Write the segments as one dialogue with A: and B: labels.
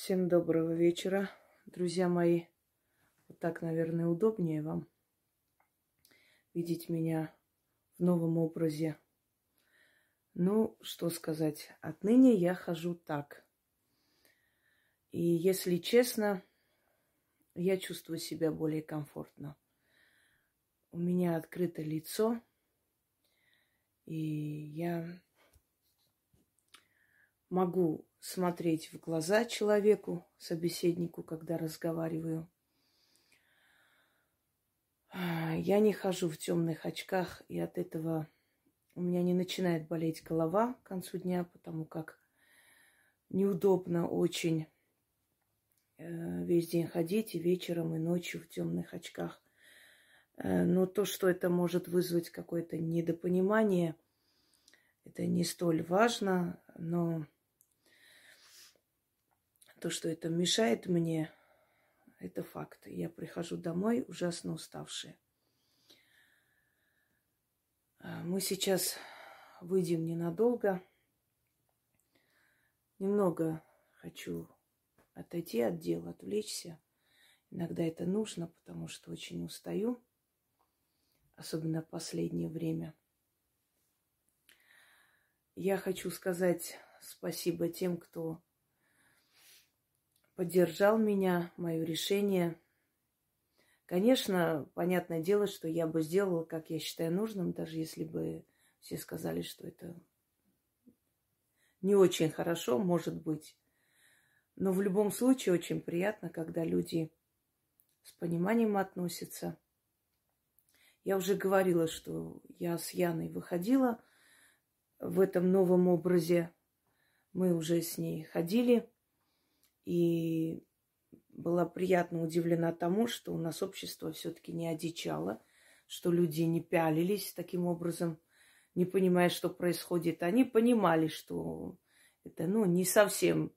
A: Всем доброго вечера, друзья мои. Вот так, наверное, удобнее вам видеть меня в новом образе. Ну, что сказать, отныне я хожу так. И если честно, я чувствую себя более комфортно. У меня открыто лицо, и я могу смотреть в глаза человеку, собеседнику, когда разговариваю. Я не хожу в темных очках, и от этого у меня не начинает болеть голова к концу дня, потому как неудобно очень э, весь день ходить и вечером, и ночью в темных очках. Э, но то, что это может вызвать какое-то недопонимание, это не столь важно, но то, что это мешает мне, это факт. Я прихожу домой ужасно уставшая. А, мы сейчас выйдем ненадолго. Немного хочу отойти от дела, отвлечься. Иногда это нужно, потому что очень устаю, особенно в последнее время. Я хочу сказать спасибо тем, кто поддержал меня, мое решение. Конечно, понятное дело, что я бы сделала, как я считаю нужным, даже если бы все сказали, что это не очень хорошо, может быть. Но в любом случае очень приятно, когда люди с пониманием относятся. Я уже говорила, что я с Яной выходила в этом новом образе. Мы уже с ней ходили и была приятно удивлена тому, что у нас общество все-таки не одичало, что люди не пялились таким образом, не понимая, что происходит. Они понимали, что это ну, не совсем,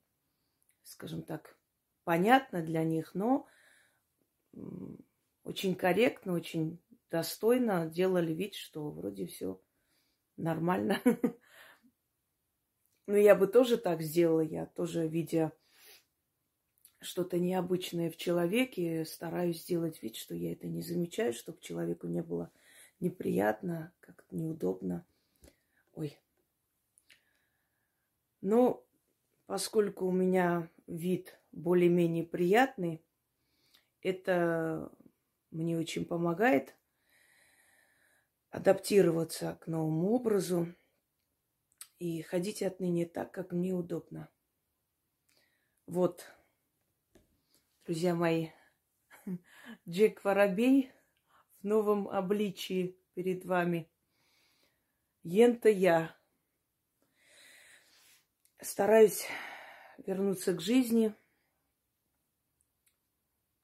A: скажем так, понятно для них, но очень корректно, очень достойно делали вид, что вроде все нормально. Но я бы тоже так сделала, я тоже, видя что-то необычное в человеке, стараюсь сделать вид, что я это не замечаю, чтобы человеку не было неприятно, как-то неудобно. Ой. Но поскольку у меня вид более-менее приятный, это мне очень помогает адаптироваться к новому образу и ходить отныне так, как мне удобно. Вот друзья мои, Джек Воробей в новом обличии перед вами. Ента я. Стараюсь вернуться к жизни.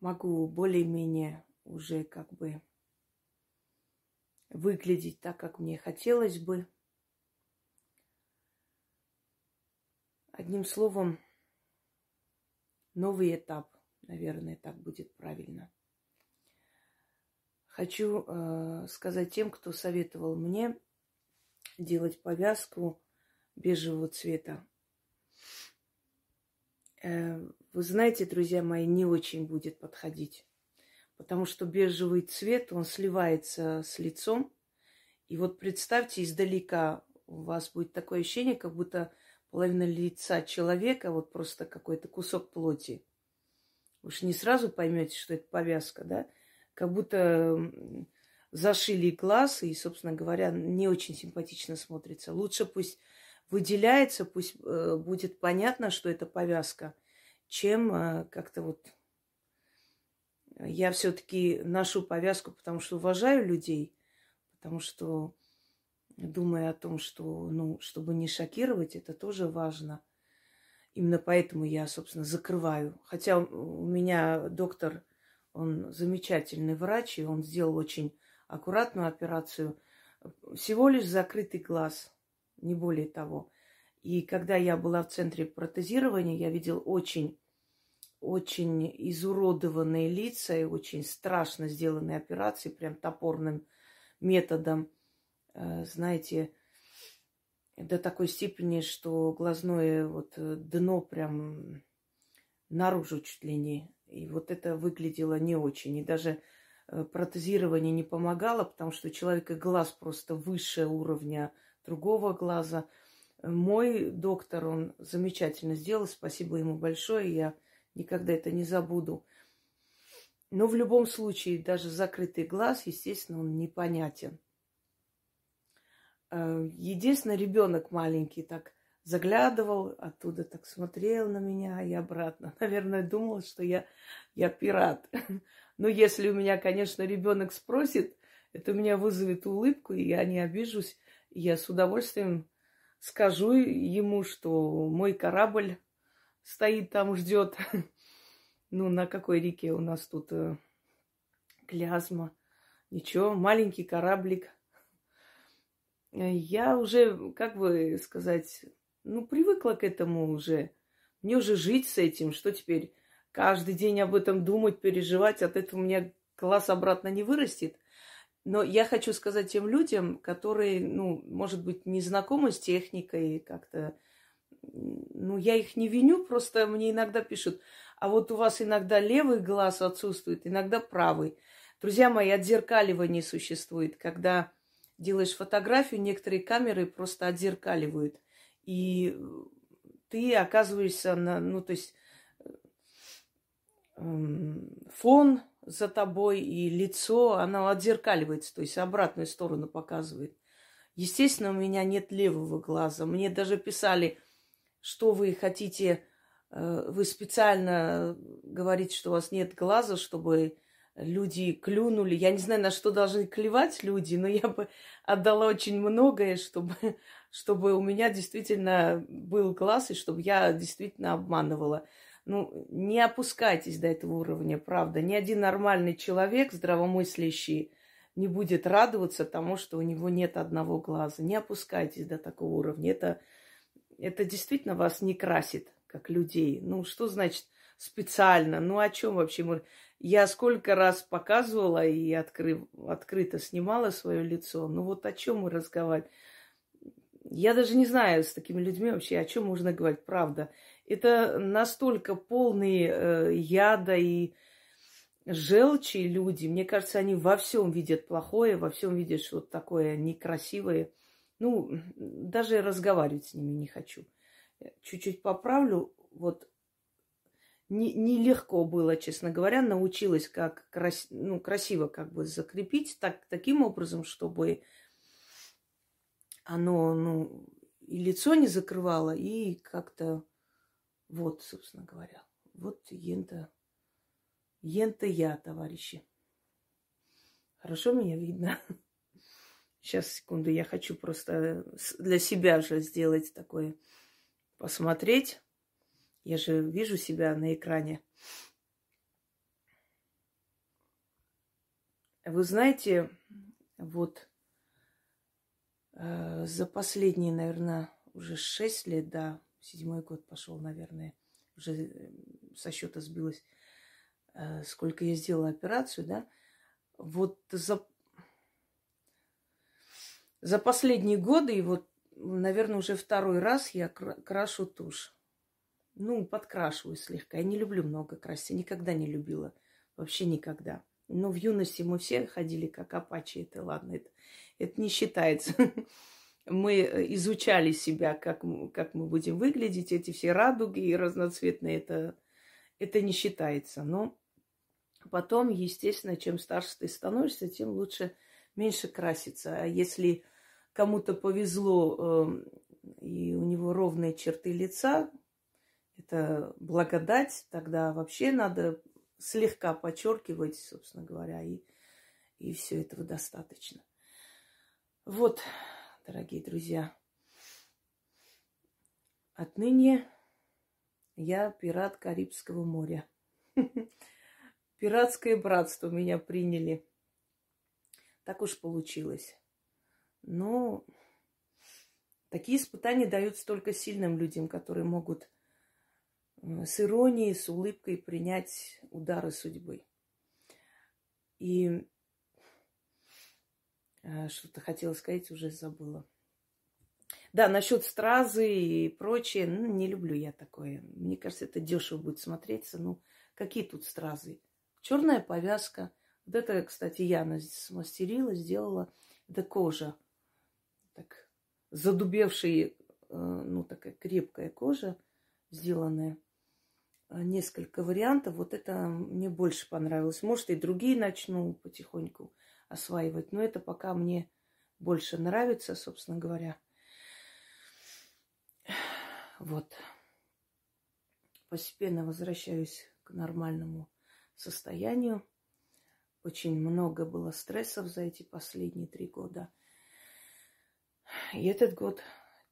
A: Могу более-менее уже как бы выглядеть так, как мне хотелось бы. Одним словом, новый этап. Наверное, так будет правильно. Хочу э, сказать тем, кто советовал мне делать повязку бежевого цвета. Э, вы знаете, друзья мои, не очень будет подходить. Потому что бежевый цвет, он сливается с лицом. И вот представьте, издалека у вас будет такое ощущение, как будто половина лица человека, вот просто какой-то кусок плоти. Уж не сразу поймете, что это повязка, да? Как будто зашили глаз и, собственно говоря, не очень симпатично смотрится. Лучше пусть выделяется, пусть э, будет понятно, что это повязка, чем э, как-то вот я все-таки ношу повязку, потому что уважаю людей, потому что думаю о том, что, ну, чтобы не шокировать, это тоже важно. Именно поэтому я, собственно, закрываю. Хотя у меня доктор, он замечательный врач, и он сделал очень аккуратную операцию. Всего лишь закрытый глаз, не более того. И когда я была в центре протезирования, я видел очень, очень изуродованные лица и очень страшно сделанные операции, прям топорным методом. Э, знаете, до такой степени, что глазное вот э, дно прям наружу чуть ли не. И вот это выглядело не очень. И даже э, протезирование не помогало, потому что у человека глаз просто выше уровня другого глаза. Мой доктор, он замечательно сделал, спасибо ему большое, я никогда это не забуду. Но в любом случае, даже закрытый глаз, естественно, он непонятен. Э, единственное, ребенок маленький так заглядывал оттуда, так смотрел на меня и обратно. Наверное, думал, что я, я пират. Но если у меня, конечно, ребенок спросит, это у меня вызовет улыбку, и я не обижусь. Я с удовольствием скажу ему, что мой корабль стоит там, ждет. Ну, на какой реке у нас тут э, Клязма? Ничего, маленький кораблик. Я уже, как бы сказать, ну, привыкла к этому уже. Мне уже жить с этим, что теперь каждый день об этом думать, переживать, от этого у меня класс обратно не вырастет. Но я хочу сказать тем людям, которые, ну, может быть, не знакомы с техникой как-то, ну, я их не виню, просто мне иногда пишут, а вот у вас иногда левый глаз отсутствует, иногда правый. Друзья мои, отзеркаливание существует, когда делаешь фотографию, некоторые камеры просто отзеркаливают и ты оказываешься на, ну, то есть эм, фон за тобой и лицо, оно отзеркаливается, то есть обратную сторону показывает. Естественно, у меня нет левого глаза. Мне даже писали, что вы хотите, э, вы специально говорите, что у вас нет глаза, чтобы люди клюнули. Я не знаю, на что должны клевать люди, но я бы отдала очень многое, чтобы, чтобы у меня действительно был глаз, и чтобы я действительно обманывала. Ну, не опускайтесь до этого уровня, правда. Ни один нормальный человек, здравомыслящий, не будет радоваться тому, что у него нет одного глаза. Не опускайтесь до такого уровня. Это, это действительно вас не красит, как людей. Ну, что значит специально? Ну, о чем вообще мы... Я сколько раз показывала и открыв, открыто снимала свое лицо. Ну вот о чем мы разговаривать? Я даже не знаю с такими людьми вообще, о чем можно говорить, правда. Это настолько полные э, яда и желчи люди. Мне кажется, они во всем видят плохое, во всем видят что-то такое некрасивое. Ну, даже разговаривать с ними не хочу. Чуть-чуть поправлю. Вот нелегко не было, честно говоря, научилась как крас, ну, красиво как бы закрепить так, таким образом, чтобы оно ну, и лицо не закрывало, и как-то вот, собственно говоря, вот ента, ента я, товарищи. Хорошо меня видно? Сейчас, секунду, я хочу просто для себя же сделать такое, посмотреть. Я же вижу себя на экране. Вы знаете, вот э, за последние, наверное, уже шесть лет, да, седьмой год пошел, наверное, уже э, со счета сбилась, э, сколько я сделала операцию, да, вот за, за последние годы, и вот, наверное, уже второй раз я крашу тушь ну, подкрашиваю слегка. Я не люблю много красить, никогда не любила. Вообще никогда. Но в юности мы все ходили как апачи, это ладно, это, это не считается. Мы э, изучали себя, как, как мы будем выглядеть, эти все радуги и разноцветные, это, это не считается. Но потом, естественно, чем старше ты становишься, тем лучше меньше краситься. А если кому-то повезло, э, и у него ровные черты лица, это благодать, тогда вообще надо слегка подчеркивать, собственно говоря, и, и все этого достаточно. Вот, дорогие друзья, отныне я пират Карибского моря. Пиратское братство меня приняли. Так уж получилось. Но такие испытания даются только сильным людям, которые могут с иронией, с улыбкой принять удары судьбы. И э, что-то хотела сказать, уже забыла. Да, насчет стразы и прочее, ну, не люблю я такое. Мне кажется, это дешево будет смотреться. Ну, какие тут стразы? Черная повязка. Вот это, кстати, Яна смастерила, сделала. Это кожа. Так, задубевшая, э, ну, такая крепкая кожа сделанная. Э, несколько вариантов. Вот это мне больше понравилось. Может, и другие начну потихоньку осваивать. Но это пока мне больше нравится, собственно говоря. Вот. Постепенно возвращаюсь к нормальному состоянию. Очень много было стрессов за эти последние три года. И этот год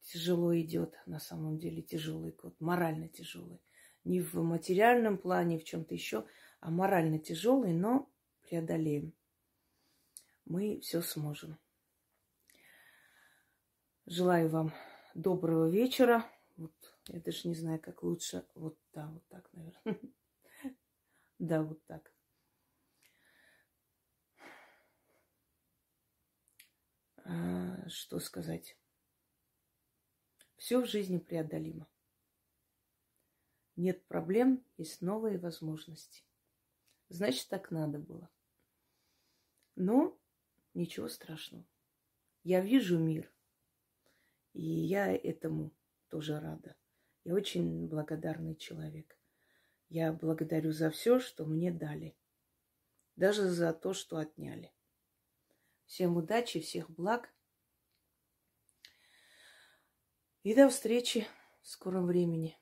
A: тяжело идет, на самом деле тяжелый год, морально тяжелый. Не в материальном плане, в чем-то еще, а морально тяжелый, но преодолеем. Мы все сможем. Желаю вам доброго вечера. Вот, я даже не знаю, как лучше. Вот, да, вот так, наверное. Да, вот так. А, что сказать? Все в жизни преодолимо. Нет проблем, есть новые возможности. Значит, так надо было. Но ничего страшного. Я вижу мир. И я этому тоже рада. Я очень благодарный человек. Я благодарю за все, что мне дали. Даже за то, что отняли. Всем удачи, всех благ. И до встречи в скором времени.